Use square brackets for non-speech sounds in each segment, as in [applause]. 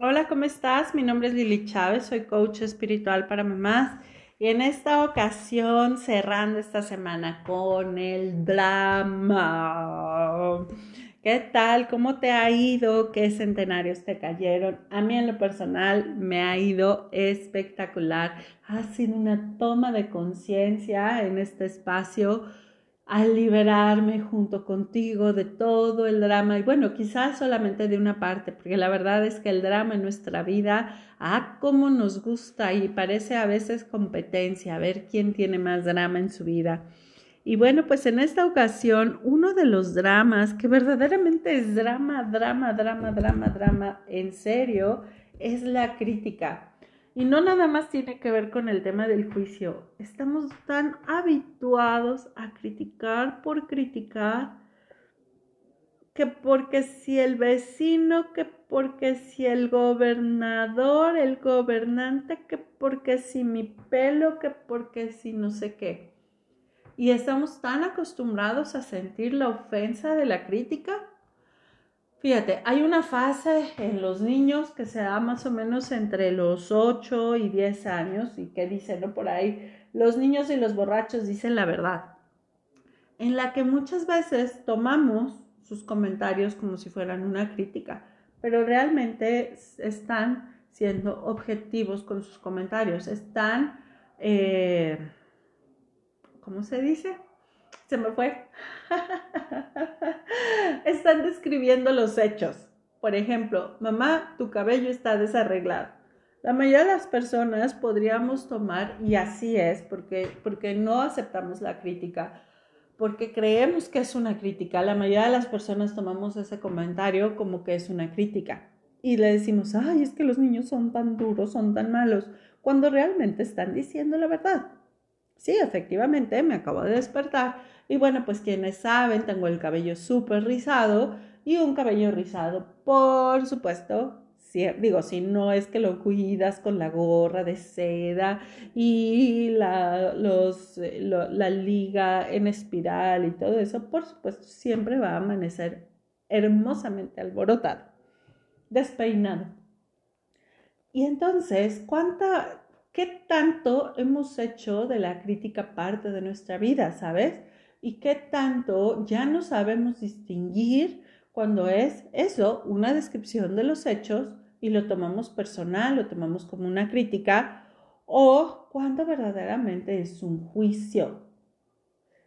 Hola, ¿cómo estás? Mi nombre es Lili Chávez, soy coach espiritual para mamás y en esta ocasión cerrando esta semana con el drama. ¿Qué tal? ¿Cómo te ha ido? ¿Qué centenarios te cayeron? A mí en lo personal me ha ido espectacular. Ha sido una toma de conciencia en este espacio al liberarme junto contigo de todo el drama y bueno, quizás solamente de una parte, porque la verdad es que el drama en nuestra vida, ah, cómo nos gusta y parece a veces competencia, a ver quién tiene más drama en su vida. Y bueno, pues en esta ocasión, uno de los dramas que verdaderamente es drama, drama, drama, drama, drama, en serio, es la crítica. Y no nada más tiene que ver con el tema del juicio. Estamos tan habituados a criticar por criticar que porque si el vecino, que porque si el gobernador, el gobernante, que porque si mi pelo, que porque si no sé qué. Y estamos tan acostumbrados a sentir la ofensa de la crítica Fíjate, hay una fase en los niños que se da más o menos entre los 8 y 10 años y que dicen, ¿no? Por ahí, los niños y los borrachos dicen la verdad, en la que muchas veces tomamos sus comentarios como si fueran una crítica, pero realmente están siendo objetivos con sus comentarios, están, eh, ¿cómo se dice? Se me fue. [laughs] Están describiendo los hechos. Por ejemplo, mamá, tu cabello está desarreglado. La mayoría de las personas podríamos tomar, y así es, porque, porque no aceptamos la crítica, porque creemos que es una crítica. La mayoría de las personas tomamos ese comentario como que es una crítica. Y le decimos, ay, es que los niños son tan duros, son tan malos, cuando realmente están diciendo la verdad. Sí, efectivamente, me acabo de despertar y bueno, pues quienes saben, tengo el cabello súper rizado y un cabello rizado, por supuesto, digo, si no es que lo cuidas con la gorra de seda y la, los, la liga en espiral y todo eso, por supuesto, siempre va a amanecer hermosamente alborotado, despeinado. Y entonces, ¿cuánta, qué tanto hemos hecho de la crítica parte de nuestra vida, sabes? y qué tanto ya no sabemos distinguir cuando es eso, una descripción de los hechos y lo tomamos personal, lo tomamos como una crítica, o cuando verdaderamente es un juicio.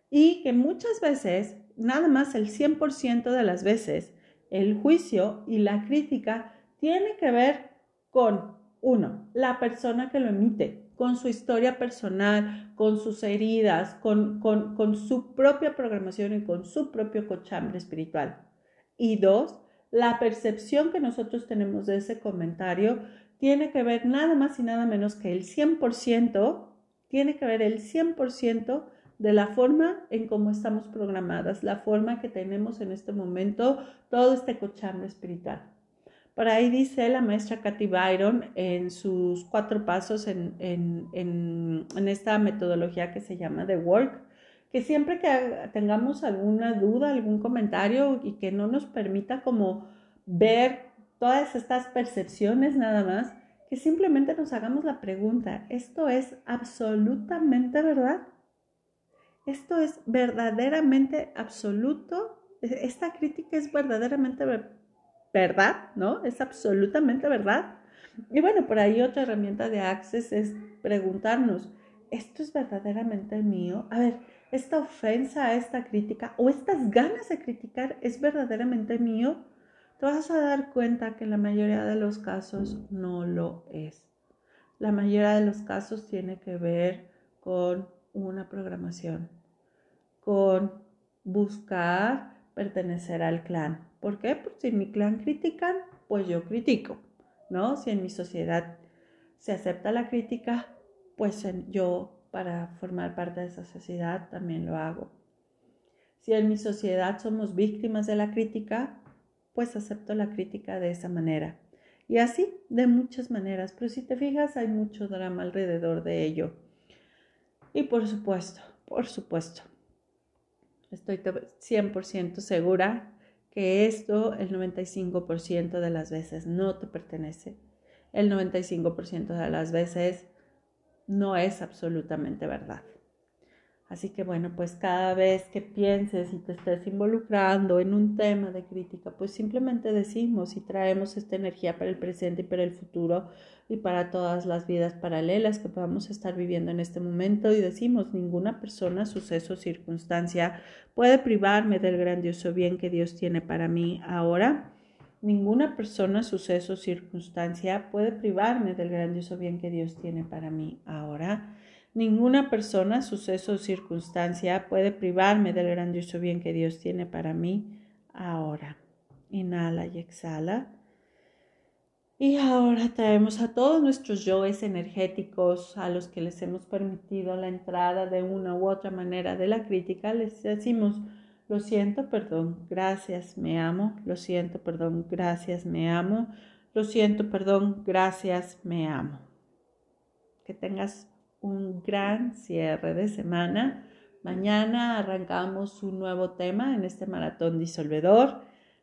Y que muchas veces, nada más el 100% de las veces, el juicio y la crítica tiene que ver con, uno, la persona que lo emite, con su historia personal, con sus heridas, con, con, su propia programación y con su propio cochambre espiritual. Y dos, la percepción que nosotros tenemos de ese comentario tiene que ver nada más y nada menos que el 100%, tiene que ver el 100% de la forma en cómo estamos programadas, la forma que tenemos en este momento todo este cochambre espiritual. Por ahí dice la maestra Cathy Byron en sus cuatro pasos en, esta metodología que se llama The Work, que siempre que tengamos alguna duda, algún comentario y que no nos permita como ver todas estas percepciones nada más, que simplemente nos hagamos la pregunta, ¿esto es absolutamente verdad? ¿Esto es verdaderamente absoluto? ¿Esta crítica es verdaderamente verdad, ¿no? Es absolutamente verdad. Y bueno, por ahí otra herramienta de Access es preguntarnos, ¿esto es verdaderamente mío? A ver, esta ofensa, esta crítica o estas ganas de criticar es verdaderamente mío, te vas a dar cuenta que en la mayoría de los casos no lo es. La mayoría de los casos tiene que ver con una programación, con buscar pertenecer al clan, ¿Por qué? Porque si en mi clan critican, pues yo critico, ¿no? Si en mi sociedad se acepta la crítica, pues yo para formar parte de esa sociedad también lo hago. Si en mi sociedad somos víctimas de la crítica, pues acepto la crítica de esa manera. Y así, de muchas maneras. Pero si te fijas, hay mucho drama alrededor de ello. Y por supuesto, por supuesto, estoy 100% segura que esto el 95% de las veces no te pertenece. El 95% de las veces no es absolutamente verdad. Así que bueno, pues cada vez que pienses y te estés involucrando en un tema de crítica, pues simplemente decimos y traemos esta energía para el presente y para el futuro y para todas las vidas paralelas que podamos estar viviendo en este momento y decimos, ninguna persona, suceso, circunstancia puede privarme del grandioso bien que Dios tiene para mí ahora. Ninguna persona, suceso, circunstancia puede privarme del grandioso bien que Dios tiene para mí ahora. Ninguna persona, suceso o circunstancia puede privarme del grandioso bien que Dios tiene para mí ahora. Inhala y exhala. Y ahora traemos a todos nuestros yoes energéticos a los que les hemos permitido la entrada de una u otra manera de la crítica. Les decimos, lo siento, perdón, gracias, me amo. Lo siento, perdón, gracias, me amo. Lo siento, perdón, gracias, me amo. Que tengas un gran cierre de semana. Mañana arrancamos un nuevo tema en este maratón disolvedor.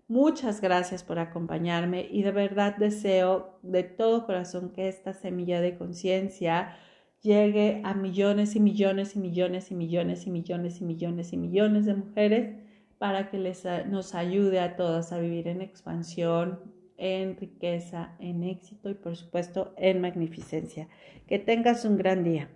Muchas gracias por acompañarme y de verdad deseo de todo corazón que esta semilla de conciencia llegue a millones y millones y millones y millones y millones y millones y millones de mujeres para que les, nos ayude a todas a vivir en expansión, en riqueza, en éxito y por supuesto en magnificencia. Que tengas un gran día.